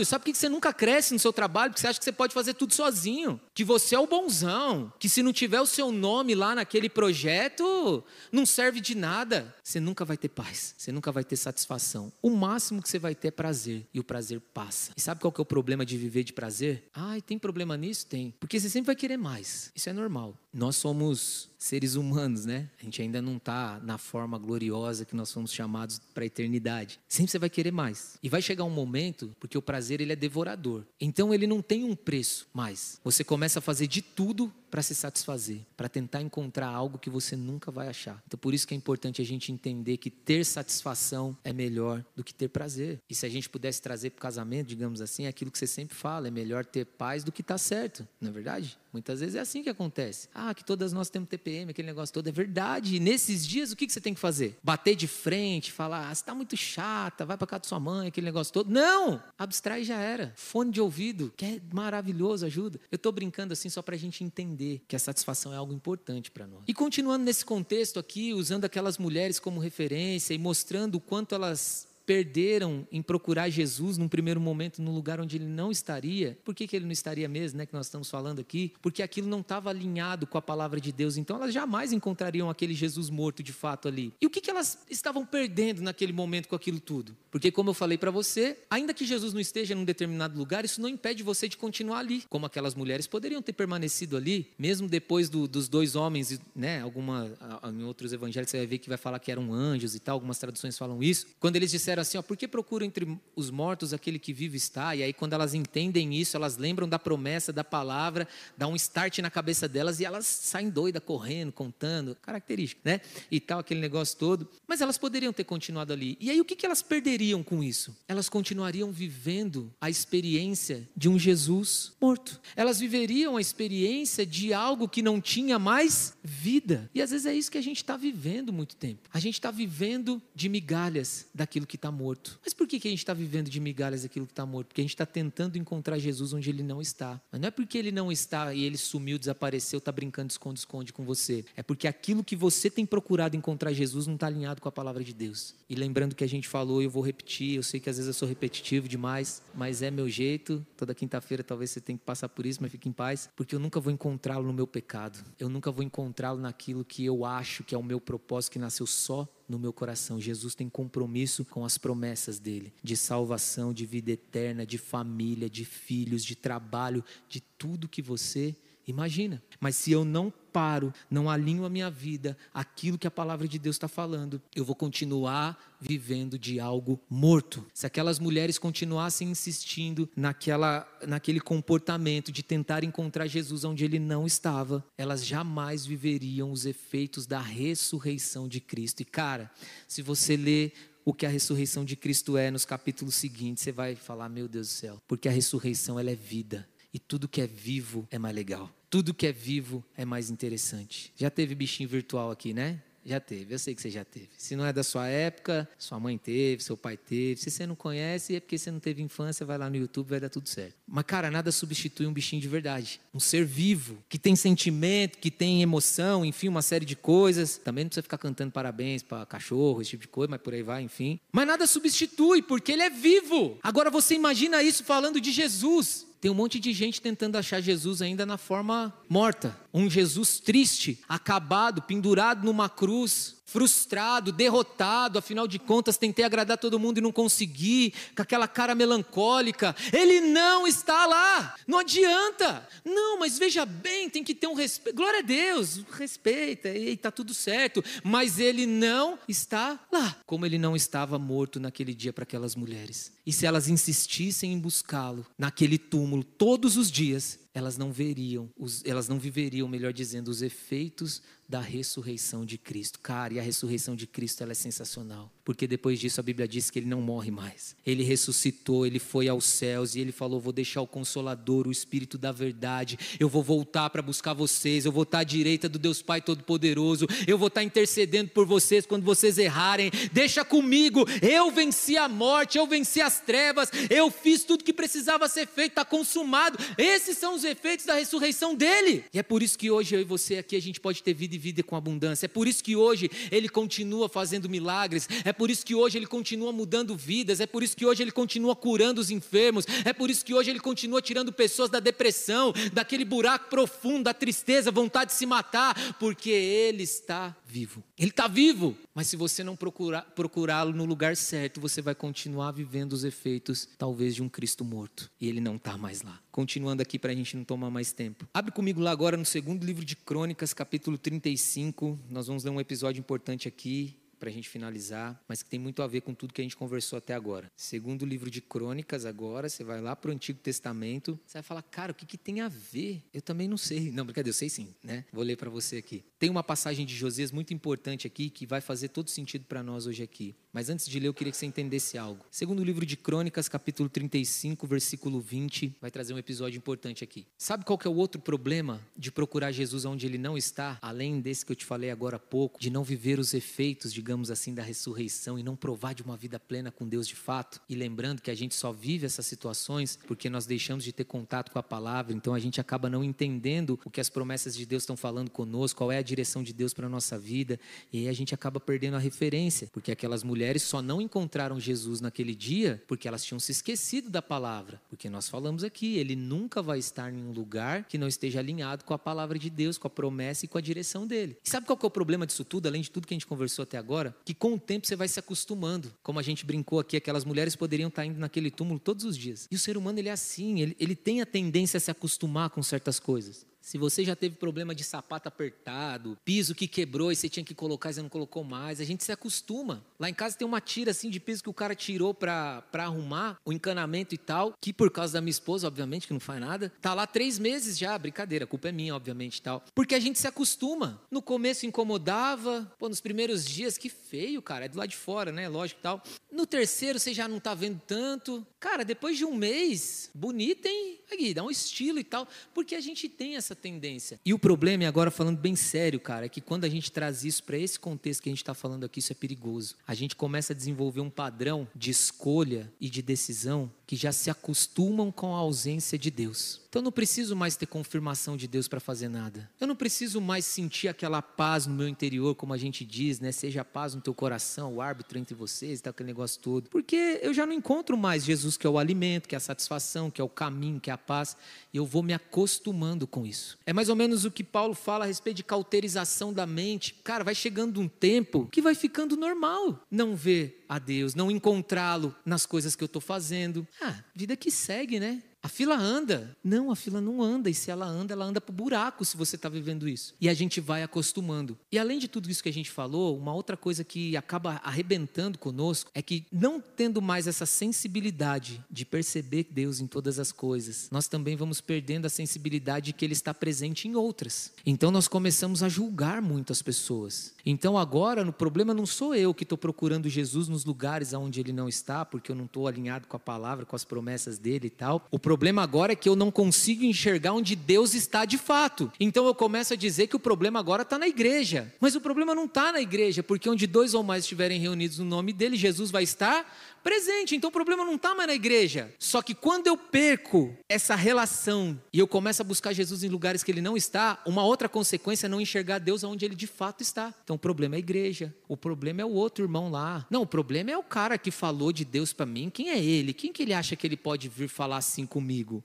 Sabe por que você nunca cresce no seu trabalho? Porque você acha que você pode fazer tudo sozinho. Que você é o bonzão. Que se não tiver o seu nome lá naquele projeto, não serve de nada. Você nunca vai ter paz, você nunca vai ter satisfação. O máximo que você vai ter é prazer. E o prazer passa. E sabe qual que é o problema de viver de prazer? Ai, tem problema nisso? Tem. Porque você sempre vai querer mais. Isso é normal. Nós somos seres humanos, né? A gente ainda não está na forma gloriosa que nós fomos chamados para a eternidade. Sempre você vai querer mais. E vai chegar um momento, porque o prazer ele é devorador. Então ele não tem um preço mais. Você começa a fazer de tudo para se satisfazer, para tentar encontrar algo que você nunca vai achar. Então por isso que é importante a gente entender que ter satisfação é melhor do que ter prazer. E se a gente pudesse trazer para o casamento, digamos assim, é aquilo que você sempre fala, é melhor ter paz do que estar tá certo, não é verdade? Muitas vezes é assim que acontece. Ah, que todas nós temos TPM, aquele negócio todo. É verdade. E nesses dias, o que você tem que fazer? Bater de frente, falar, ah, você está muito chata, vai para casa da sua mãe, aquele negócio todo. Não! Abstrai já era. Fone de ouvido, que é maravilhoso, ajuda. Eu estou brincando assim só para a gente entender entender que a satisfação é algo importante para nós. E continuando nesse contexto aqui, usando aquelas mulheres como referência e mostrando o quanto elas perderam em procurar Jesus num primeiro momento no lugar onde ele não estaria. Por que, que ele não estaria mesmo, né, que nós estamos falando aqui? Porque aquilo não estava alinhado com a palavra de Deus. Então elas jamais encontrariam aquele Jesus morto de fato ali. E o que, que elas estavam perdendo naquele momento com aquilo tudo? Porque como eu falei para você, ainda que Jesus não esteja num determinado lugar, isso não impede você de continuar ali. Como aquelas mulheres poderiam ter permanecido ali, mesmo depois do, dos dois homens, né? Alguma, em outros evangelhos você vai ver que vai falar que eram anjos e tal, algumas traduções falam isso. Quando eles disseram disseram assim: ó, por que procura entre os mortos aquele que vive está? E aí, quando elas entendem isso, elas lembram da promessa, da palavra, dá um start na cabeça delas e elas saem doidas, correndo, contando, característica, né? E tal, aquele negócio todo. Mas elas poderiam ter continuado ali. E aí, o que, que elas perderiam com isso? Elas continuariam vivendo a experiência de um Jesus morto. Elas viveriam a experiência de algo que não tinha mais vida. E às vezes é isso que a gente está vivendo muito tempo. A gente está vivendo de migalhas daquilo que está morto. Mas por que, que a gente está vivendo de migalhas daquilo que está morto? Porque a gente está tentando encontrar Jesus onde ele não está. Mas não é porque ele não está e ele sumiu, desapareceu, está brincando esconde-esconde com você. É porque aquilo que você tem procurado encontrar Jesus não está alinhado com a palavra de Deus. E lembrando que a gente falou, eu vou repetir, eu sei que às vezes eu sou repetitivo demais, mas é meu jeito. Toda quinta-feira talvez você tenha que passar por isso, mas fique em paz, porque eu nunca vou encontrá-lo no meu pecado. Eu nunca vou encontrá-lo naquilo que eu acho que é o meu propósito que nasceu só no meu coração. Jesus tem compromisso com as promessas dele, de salvação, de vida eterna, de família, de filhos, de trabalho, de tudo que você imagina. Mas se eu não paro, não alinho a minha vida aquilo que a palavra de Deus está falando, eu vou continuar vivendo de algo morto. Se aquelas mulheres continuassem insistindo naquela, naquele comportamento de tentar encontrar Jesus onde ele não estava, elas jamais viveriam os efeitos da ressurreição de Cristo. E cara, se você ler o que a ressurreição de Cristo é nos capítulos seguintes, você vai falar, meu Deus do céu, porque a ressurreição ela é vida e tudo que é vivo é mais legal. Tudo que é vivo é mais interessante. Já teve bichinho virtual aqui, né? Já teve, eu sei que você já teve. Se não é da sua época, sua mãe teve, seu pai teve. Se você não conhece, é porque você não teve infância, vai lá no YouTube, vai dar tudo certo. Mas, cara, nada substitui um bichinho de verdade. Um ser vivo, que tem sentimento, que tem emoção, enfim, uma série de coisas. Também não precisa ficar cantando parabéns para cachorro, esse tipo de coisa, mas por aí vai, enfim. Mas nada substitui, porque ele é vivo. Agora você imagina isso falando de Jesus. Tem um monte de gente tentando achar Jesus ainda na forma morta. Um Jesus triste, acabado, pendurado numa cruz, frustrado, derrotado, afinal de contas tentei agradar todo mundo e não consegui, com aquela cara melancólica. Ele não está lá, não adianta. Não, mas veja bem, tem que ter um respeito. Glória a Deus, respeita, e está tudo certo. Mas ele não está lá, como ele não estava morto naquele dia para aquelas mulheres. E se elas insistissem em buscá-lo naquele túmulo todos os dias, elas não veriam, elas não viveriam, melhor dizendo, os efeitos da ressurreição de Cristo. Cara, e a ressurreição de Cristo ela é sensacional, porque depois disso a Bíblia diz que ele não morre mais. Ele ressuscitou, ele foi aos céus e ele falou: "Vou deixar o consolador, o espírito da verdade. Eu vou voltar para buscar vocês, eu vou estar à direita do Deus Pai todo-poderoso. Eu vou estar intercedendo por vocês quando vocês errarem. Deixa comigo. Eu venci a morte, eu venci as trevas, eu fiz tudo que precisava ser feito, está consumado. Esses são os efeitos da ressurreição dele. E é por isso que hoje eu e você aqui a gente pode ter vida e vida com abundância. É por isso que hoje ele continua fazendo milagres. É por isso que hoje ele continua mudando vidas. É por isso que hoje ele continua curando os enfermos. É por isso que hoje ele continua tirando pessoas da depressão, daquele buraco profundo, da tristeza, vontade de se matar, porque ele está vivo. Ele está vivo. Mas se você não procurar, procurá-lo no lugar certo, você vai continuar vivendo os efeitos, talvez, de um Cristo morto. E ele não está mais lá. Continuando aqui para a gente não tomar mais tempo. Abre comigo lá agora no segundo livro de Crônicas, capítulo 35. Nós vamos ler um episódio importante aqui para a gente finalizar, mas que tem muito a ver com tudo que a gente conversou até agora. Segundo livro de Crônicas, agora, você vai lá para o Antigo Testamento, você vai falar, cara, o que, que tem a ver? Eu também não sei. Não, brincadeira, eu sei sim, né? Vou ler para você aqui. Tem uma passagem de Josias muito importante aqui que vai fazer todo sentido para nós hoje aqui. Mas antes de ler, eu queria que você entendesse algo. Segundo o livro de Crônicas, capítulo 35, versículo 20, vai trazer um episódio importante aqui. Sabe qual que é o outro problema de procurar Jesus onde ele não está? Além desse que eu te falei agora há pouco, de não viver os efeitos, digamos assim, da ressurreição e não provar de uma vida plena com Deus de fato. E lembrando que a gente só vive essas situações porque nós deixamos de ter contato com a palavra, então a gente acaba não entendendo o que as promessas de Deus estão falando conosco, qual é a direção de Deus para a nossa vida, e aí a gente acaba perdendo a referência, porque aquelas mulheres mulheres só não encontraram Jesus naquele dia porque elas tinham se esquecido da palavra. Porque nós falamos aqui, ele nunca vai estar em um lugar que não esteja alinhado com a palavra de Deus, com a promessa e com a direção dele. E sabe qual é o problema disso tudo, além de tudo que a gente conversou até agora? Que com o tempo você vai se acostumando. Como a gente brincou aqui, aquelas mulheres poderiam estar indo naquele túmulo todos os dias. E o ser humano ele é assim, ele, ele tem a tendência a se acostumar com certas coisas. Se você já teve problema de sapato apertado, piso que quebrou e você tinha que colocar e você não colocou mais, a gente se acostuma. Lá em casa tem uma tira assim de piso que o cara tirou para arrumar o encanamento e tal, que por causa da minha esposa, obviamente, que não faz nada, tá lá três meses já, brincadeira, a culpa é minha, obviamente e tal. Porque a gente se acostuma. No começo incomodava, pô, nos primeiros dias, que feio, cara, é do lado de fora, né? Lógico e tal. No terceiro você já não tá vendo tanto. Cara, depois de um mês, bonito, hein? Aqui, dá um estilo e tal, porque a gente tem essa tendência. E o problema, agora falando bem sério, cara, é que quando a gente traz isso para esse contexto que a gente está falando aqui, isso é perigoso. A gente começa a desenvolver um padrão de escolha e de decisão que já se acostumam com a ausência de Deus. Então eu não preciso mais ter confirmação de Deus para fazer nada. Eu não preciso mais sentir aquela paz no meu interior, como a gente diz, né? Seja a paz no teu coração, o árbitro entre vocês, tá aquele negócio todo. Porque eu já não encontro mais Jesus que é o alimento, que é a satisfação, que é o caminho, que é a paz, e eu vou me acostumando com isso. É mais ou menos o que Paulo fala a respeito de cauterização da mente. Cara, vai chegando um tempo que vai ficando normal não ver a Deus, não encontrá-lo nas coisas que eu estou fazendo. Ah, vida que segue, né? A fila anda. Não, a fila não anda. E se ela anda, ela anda para o buraco se você está vivendo isso. E a gente vai acostumando. E além de tudo isso que a gente falou, uma outra coisa que acaba arrebentando conosco é que, não tendo mais essa sensibilidade de perceber Deus em todas as coisas, nós também vamos perdendo a sensibilidade de que Ele está presente em outras. Então nós começamos a julgar muito as pessoas. Então agora, o problema não sou eu que estou procurando Jesus nos lugares onde Ele não está, porque eu não estou alinhado com a palavra, com as promessas dele e tal. O problema agora é que eu não consigo enxergar onde Deus está de fato. Então eu começo a dizer que o problema agora está na igreja. Mas o problema não está na igreja, porque onde dois ou mais estiverem reunidos no nome dele, Jesus vai estar presente. Então o problema não está mais na igreja. Só que quando eu perco essa relação e eu começo a buscar Jesus em lugares que ele não está, uma outra consequência é não enxergar Deus onde ele de fato está. Então o problema é a igreja. O problema é o outro irmão lá. Não, o problema é o cara que falou de Deus para mim. Quem é ele? Quem que ele acha que ele pode vir falar assim comigo?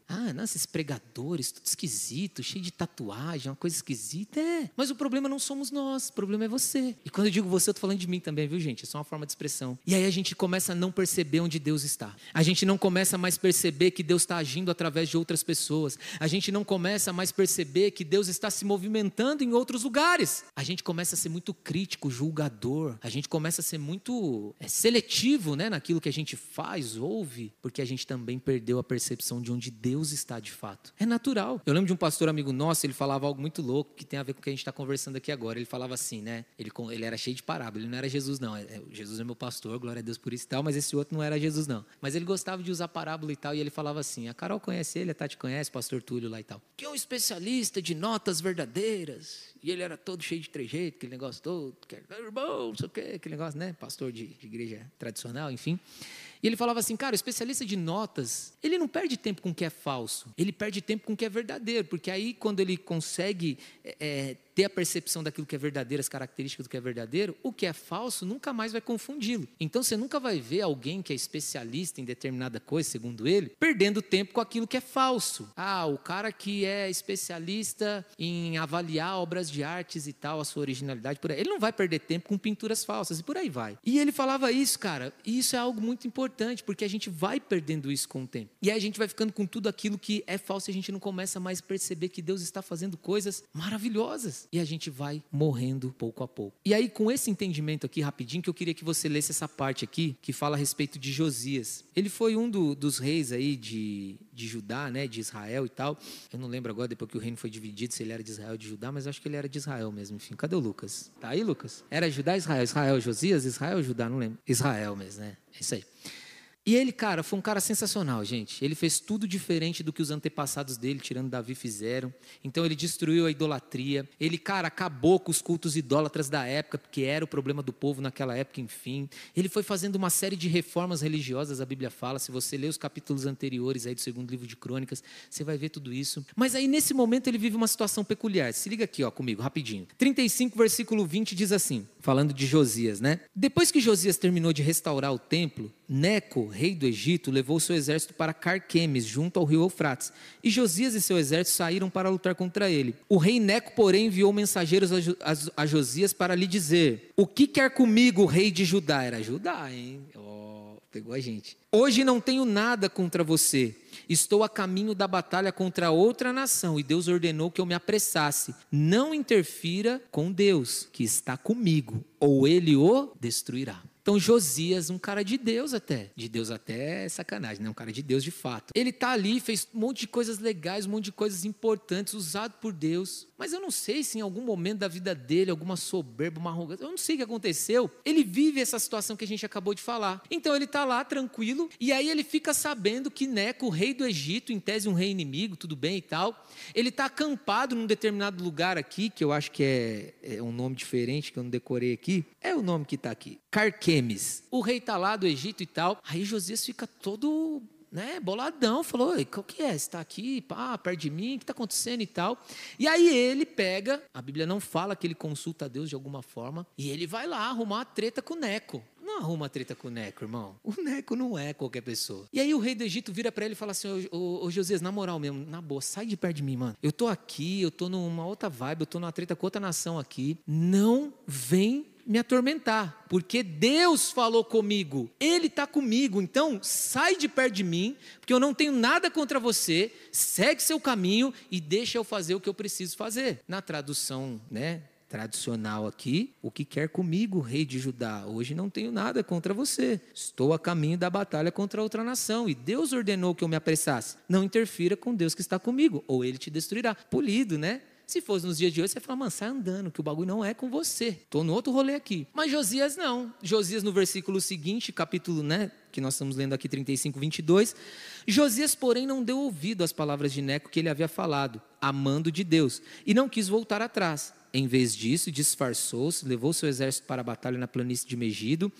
Ah, não, esses pregadores, tudo esquisito, cheio de tatuagem, uma coisa esquisita. É. Mas o problema não somos nós, o problema é você. E quando eu digo você, eu tô falando de mim também, viu, gente? É só uma forma de expressão. E aí a gente começa a não perceber perceber onde Deus está. A gente não começa mais a perceber que Deus está agindo através de outras pessoas. A gente não começa mais a perceber que Deus está se movimentando em outros lugares. A gente começa a ser muito crítico, julgador. A gente começa a ser muito é, seletivo né, naquilo que a gente faz, ouve, porque a gente também perdeu a percepção de onde Deus está de fato. É natural. Eu lembro de um pastor amigo nosso, ele falava algo muito louco que tem a ver com o que a gente está conversando aqui agora. Ele falava assim, né? Ele, ele era cheio de parábola. Ele não era Jesus, não. É, é, Jesus é meu pastor, glória a Deus por isso e tal, mas esse outro não era Jesus, não. Mas ele gostava de usar parábola e tal, e ele falava assim: a Carol conhece ele, a Tati conhece, o pastor Túlio lá e tal. Que é um especialista de notas verdadeiras. E ele era todo cheio de trejeito, aquele negócio todo, que é irmão, não sei o quê, aquele negócio, né? Pastor de, de igreja tradicional, enfim. E ele falava assim, cara, o especialista de notas, ele não perde tempo com o que é falso, ele perde tempo com o que é verdadeiro, porque aí quando ele consegue é, ter a percepção daquilo que é verdadeiro, as características do que é verdadeiro, o que é falso nunca mais vai confundi-lo. Então você nunca vai ver alguém que é especialista em determinada coisa, segundo ele, perdendo tempo com aquilo que é falso. Ah, o cara que é especialista em avaliar obras de artes e tal, a sua originalidade, por aí. Ele não vai perder tempo com pinturas falsas e por aí vai. E ele falava isso, cara, e isso é algo muito importante, porque a gente vai perdendo isso com o tempo. E aí a gente vai ficando com tudo aquilo que é falso e a gente não começa mais a perceber que Deus está fazendo coisas maravilhosas e a gente vai morrendo pouco a pouco. E aí, com esse entendimento aqui rapidinho, que eu queria que você lesse essa parte aqui, que fala a respeito de Josias. Ele foi um do, dos reis aí de, de Judá, né, de Israel e tal. Eu não lembro agora, depois que o reino foi dividido, se ele era de Israel ou de Judá, mas acho que ele era de Israel mesmo. Enfim, cadê o Lucas? Tá aí, Lucas? Era Judá, Israel. Israel, Josias, Israel, Judá, não lembro. Israel mesmo, né? É isso aí. E ele, cara, foi um cara sensacional, gente. Ele fez tudo diferente do que os antepassados dele, tirando Davi, fizeram. Então ele destruiu a idolatria. Ele, cara, acabou com os cultos idólatras da época, porque era o problema do povo naquela época, enfim. Ele foi fazendo uma série de reformas religiosas, a Bíblia fala. Se você ler os capítulos anteriores aí do segundo livro de Crônicas, você vai ver tudo isso. Mas aí, nesse momento, ele vive uma situação peculiar. Se liga aqui, ó, comigo, rapidinho. 35, versículo 20 diz assim, falando de Josias, né? Depois que Josias terminou de restaurar o templo, Neco, rei do Egito, levou seu exército para Carquemes, junto ao rio Eufrates. E Josias e seu exército saíram para lutar contra ele. O rei Neco, porém, enviou mensageiros a, Josias para lhe dizer: O que quer comigo, rei de Judá? Era Judá, hein? Oh, pegou a gente. Hoje não tenho nada contra você Estou a caminho da batalha contra outra nação e Deus ordenou que eu me apressasse. Não interfira com Deus, que está comigo, ou ele o destruirá. Então Josias, um cara de Deus até, de Deus até é sacanagem, né? Um cara de Deus de fato. Ele tá ali, fez um monte de coisas legais, um monte de coisas importantes, usado por Deus. Mas eu não sei se em algum momento da vida dele, alguma soberba, uma arrogância, eu não sei o que aconteceu. Ele vive essa situação que a gente acabou de falar. Então ele tá lá tranquilo e aí ele fica sabendo que Neco, o rei do Egito, em tese um rei inimigo, tudo bem e tal, ele tá acampado num determinado lugar aqui, que eu acho que é, é um nome diferente que eu não decorei aqui. É o nome que está aqui. Carquemes. O rei está lá do Egito e tal. Aí Josias fica todo né, boladão, falou: qual que é? Está aqui, pá, perto de mim, o que está acontecendo e tal. E aí ele pega, a Bíblia não fala que ele consulta a Deus de alguma forma, e ele vai lá arrumar a treta com o Neco. Não arruma treta com o Neco, irmão. O Neco não é qualquer pessoa. E aí o rei do Egito vira para ele e fala assim: ô Josias, na moral mesmo, na boa, sai de perto de mim, mano. Eu tô aqui, eu tô numa outra vibe, eu tô numa treta com outra nação aqui. Não vem me atormentar, porque Deus falou comigo, Ele está comigo, então sai de perto de mim, porque eu não tenho nada contra você, segue seu caminho e deixa eu fazer o que eu preciso fazer. Na tradução, né? Tradicional aqui, o que quer comigo, rei de Judá? Hoje não tenho nada contra você. Estou a caminho da batalha contra outra nação e Deus ordenou que eu me apressasse. Não interfira com Deus que está comigo, ou ele te destruirá. Polido, né? Se fosse nos dias de hoje, você fala, mano, sai andando, que o bagulho não é com você. Estou no outro rolê aqui. Mas Josias não. Josias, no versículo seguinte, capítulo, né, que nós estamos lendo aqui, 35, 22. Josias, porém, não deu ouvido às palavras de Neco que ele havia falado, amando de Deus, e não quis voltar atrás. Em vez disso, disfarçou-se, levou seu exército para a batalha na planície de Megido,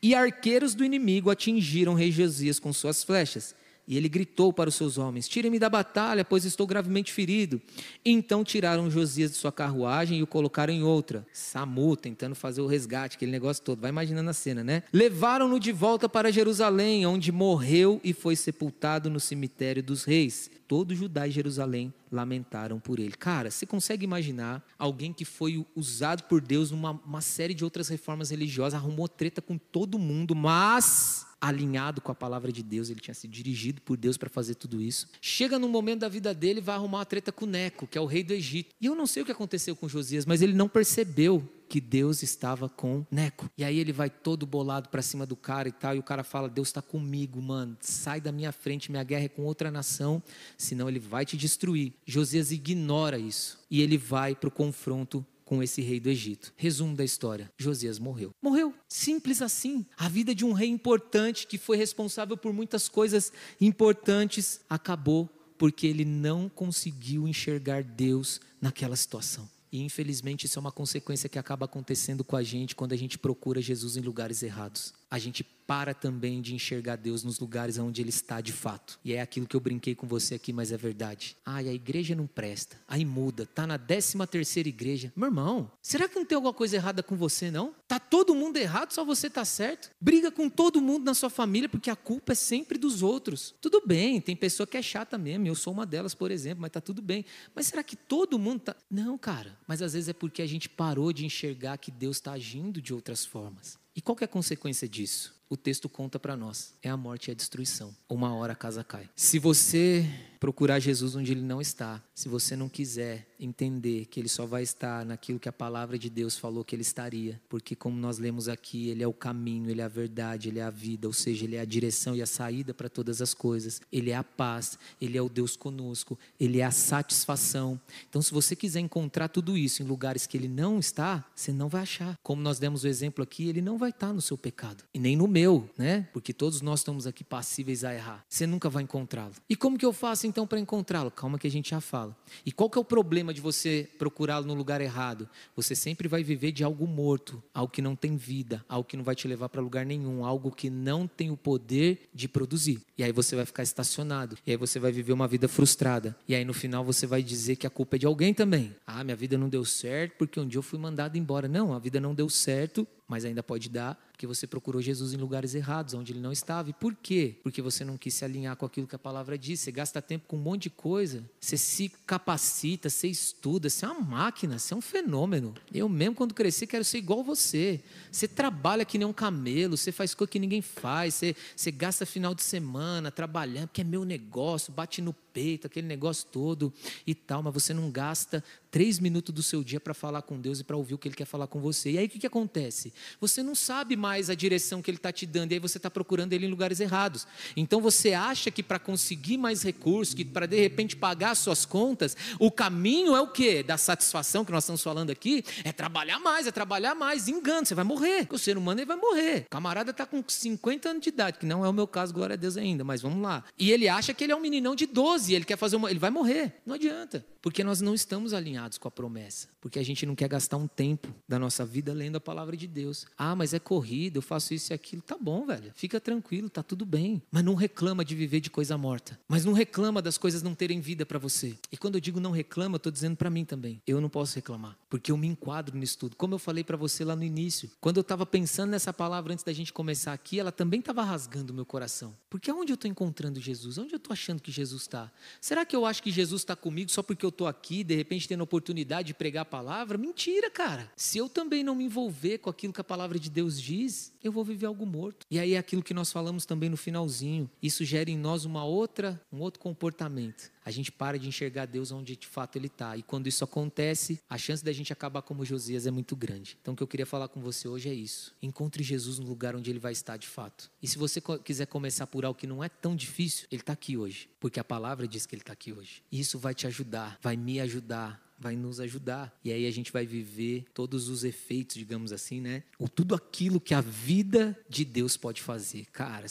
e arqueiros do inimigo atingiram rei Josias com suas flechas. E ele gritou para os seus homens: Tirem-me da batalha, pois estou gravemente ferido. Então tiraram Josias de sua carruagem e o colocaram em outra. Samu tentando fazer o resgate, aquele negócio todo. Vai imaginando a cena, né? Levaram-no de volta para Jerusalém, onde morreu e foi sepultado no cemitério dos reis. Todo Judá e Jerusalém lamentaram por ele. Cara, você consegue imaginar alguém que foi usado por Deus numa série de outras reformas religiosas, arrumou treta com todo mundo, mas alinhado com a palavra de Deus, ele tinha sido dirigido por Deus para fazer tudo isso. Chega num momento da vida dele vai arrumar uma treta com Neco, que é o rei do Egito. E eu não sei o que aconteceu com Josias, mas ele não percebeu que Deus estava com Neco. E aí ele vai todo bolado para cima do cara e tal, e o cara fala: Deus está comigo, mano, sai da minha frente, minha guerra é com outra nação, senão ele vai te destruir. Josias ignora isso e ele vai para o confronto com esse rei do Egito. Resumo da história: Josias morreu. Morreu. Simples assim. A vida de um rei importante que foi responsável por muitas coisas importantes acabou porque ele não conseguiu enxergar Deus naquela situação. E infelizmente isso é uma consequência que acaba acontecendo com a gente quando a gente procura Jesus em lugares errados. A gente para também de enxergar Deus nos lugares onde Ele está de fato. E é aquilo que eu brinquei com você aqui, mas é verdade. Ai, a igreja não presta. Aí muda, tá na 13 terceira igreja. Meu irmão, será que não tem alguma coisa errada com você, não? Tá todo mundo errado, só você tá certo? Briga com todo mundo na sua família, porque a culpa é sempre dos outros. Tudo bem, tem pessoa que é chata mesmo, eu sou uma delas, por exemplo, mas tá tudo bem. Mas será que todo mundo tá... Não, cara. Mas às vezes é porque a gente parou de enxergar que Deus está agindo de outras formas. E qual é a consequência disso? O texto conta para nós: é a morte e a destruição. Uma hora a casa cai. Se você procurar Jesus onde ele não está, se você não quiser entender que ele só vai estar naquilo que a palavra de Deus falou que ele estaria, porque como nós lemos aqui, ele é o caminho, ele é a verdade, ele é a vida, ou seja, ele é a direção e a saída para todas as coisas. Ele é a paz, ele é o Deus conosco, ele é a satisfação. Então, se você quiser encontrar tudo isso em lugares que ele não está, você não vai achar. Como nós demos o exemplo aqui, ele não vai estar no seu pecado e nem no meu, né? Porque todos nós estamos aqui passíveis a errar. Você nunca vai encontrá-lo. E como que eu faço então para encontrá-lo? Calma que a gente já fala. E qual que é o problema de você procurá-lo no lugar errado? Você sempre vai viver de algo morto, algo que não tem vida, algo que não vai te levar para lugar nenhum, algo que não tem o poder de produzir. E aí você vai ficar estacionado. E aí você vai viver uma vida frustrada. E aí no final você vai dizer que a culpa é de alguém também. Ah, minha vida não deu certo porque um dia eu fui mandado embora. Não, a vida não deu certo mas ainda pode dar porque você procurou Jesus em lugares errados, onde ele não estava. E por quê? Porque você não quis se alinhar com aquilo que a palavra diz. Você gasta tempo com um monte de coisa, você se capacita, você estuda, você é uma máquina, você é um fenômeno. Eu mesmo, quando crescer, quero ser igual você. Você trabalha que nem um camelo, você faz coisa que ninguém faz, você, você gasta final de semana trabalhando, porque é meu negócio, bate no peito, aquele negócio todo e tal, mas você não gasta três minutos do seu dia para falar com Deus e para ouvir o que Ele quer falar com você. E aí o que, que acontece? Você não sabe mais a direção que Ele está te dando, e aí você está procurando Ele em lugares errados. Então você acha que para conseguir mais recursos, que para de repente pagar suas contas, o caminho é o quê? Da satisfação que nós estamos falando aqui, é trabalhar mais, é trabalhar mais. Engano, você vai morrer. O ser humano ele vai morrer. O camarada está com 50 anos de idade, que não é o meu caso, glória a Deus ainda, mas vamos lá. E ele acha que ele é um meninão de 12 ele quer fazer uma. Ele vai morrer. Não adianta. Porque nós não estamos alinhados com a promessa. Porque a gente não quer gastar um tempo da nossa vida lendo a palavra de Deus. Ah, mas é corrida, eu faço isso e aquilo. Tá bom, velho. Fica tranquilo, tá tudo bem. Mas não reclama de viver de coisa morta. Mas não reclama das coisas não terem vida para você. E quando eu digo não reclama, eu tô dizendo para mim também. Eu não posso reclamar. Porque eu me enquadro nisso tudo. Como eu falei para você lá no início. Quando eu estava pensando nessa palavra antes da gente começar aqui, ela também estava rasgando o meu coração. Porque aonde eu estou encontrando Jesus? Onde eu estou achando que Jesus está? Será que eu acho que Jesus está comigo só porque eu estou aqui, de repente tendo a oportunidade de pregar a palavra? Mentira, cara. Se eu também não me envolver com aquilo que a palavra de Deus diz, eu vou viver algo morto. E aí é aquilo que nós falamos também no finalzinho. Isso gera em nós uma outra, um outro comportamento a gente para de enxergar Deus onde de fato Ele está. E quando isso acontece, a chance da gente acabar como Josias é muito grande. Então o que eu queria falar com você hoje é isso. Encontre Jesus no lugar onde Ele vai estar de fato. E se você quiser começar por algo que não é tão difícil, Ele está aqui hoje. Porque a palavra diz que Ele está aqui hoje. E isso vai te ajudar, vai me ajudar, vai nos ajudar. E aí a gente vai viver todos os efeitos, digamos assim, né? Ou tudo aquilo que a vida de Deus pode fazer. Cara,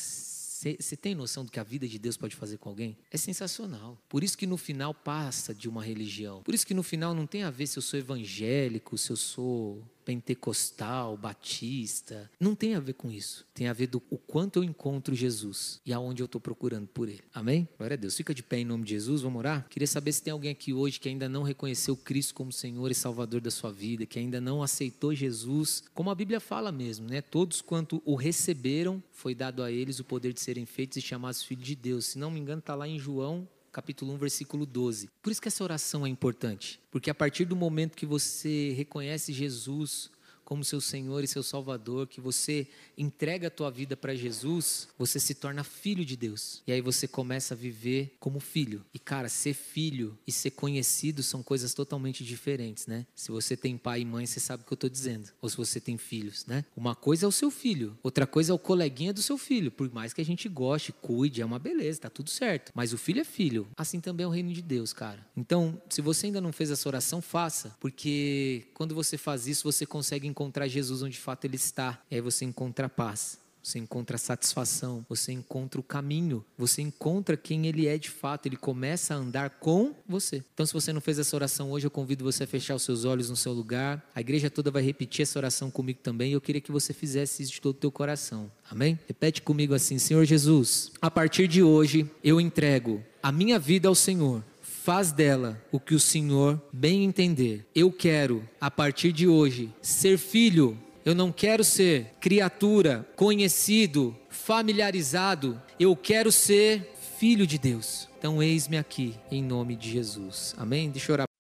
você tem noção do que a vida de Deus pode fazer com alguém? É sensacional. Por isso que no final passa de uma religião. Por isso que no final não tem a ver se eu sou evangélico, se eu sou pentecostal, batista. Não tem a ver com isso. Tem a ver do o quanto eu encontro Jesus e aonde eu estou procurando por Ele. Amém? Glória a Deus. Fica de pé em nome de Jesus, vamos orar? Queria saber se tem alguém aqui hoje que ainda não reconheceu Cristo como Senhor e Salvador da sua vida, que ainda não aceitou Jesus, como a Bíblia fala mesmo, né? Todos quanto o receberam, foi dado a eles o poder de serem feitos e chamados filhos de Deus. Se não me engano, está lá em João capítulo 1, versículo 12. Por isso que essa oração é importante, porque a partir do momento que você reconhece Jesus como seu Senhor e seu Salvador, que você entrega a tua vida para Jesus, você se torna filho de Deus. E aí você começa a viver como filho. E cara, ser filho e ser conhecido são coisas totalmente diferentes, né? Se você tem pai e mãe, você sabe o que eu estou dizendo. Ou se você tem filhos, né? Uma coisa é o seu filho, outra coisa é o coleguinha do seu filho. Por mais que a gente goste, cuide, é uma beleza, tá tudo certo. Mas o filho é filho. Assim também é o reino de Deus, cara. Então, se você ainda não fez essa oração, faça, porque quando você faz isso, você consegue encontrar Jesus onde de fato ele está. E aí você encontra paz você encontra satisfação, você encontra o caminho, você encontra quem ele é de fato, ele começa a andar com você. Então, se você não fez essa oração hoje, eu convido você a fechar os seus olhos no seu lugar. A igreja toda vai repetir essa oração comigo também. Eu queria que você fizesse isso de todo o teu coração. Amém? Repete comigo assim: Senhor Jesus, a partir de hoje eu entrego a minha vida ao Senhor faz dela o que o Senhor bem entender. Eu quero, a partir de hoje, ser filho. Eu não quero ser criatura, conhecido, familiarizado. Eu quero ser filho de Deus. Então, eis-me aqui, em nome de Jesus. Amém? Deixa eu orar.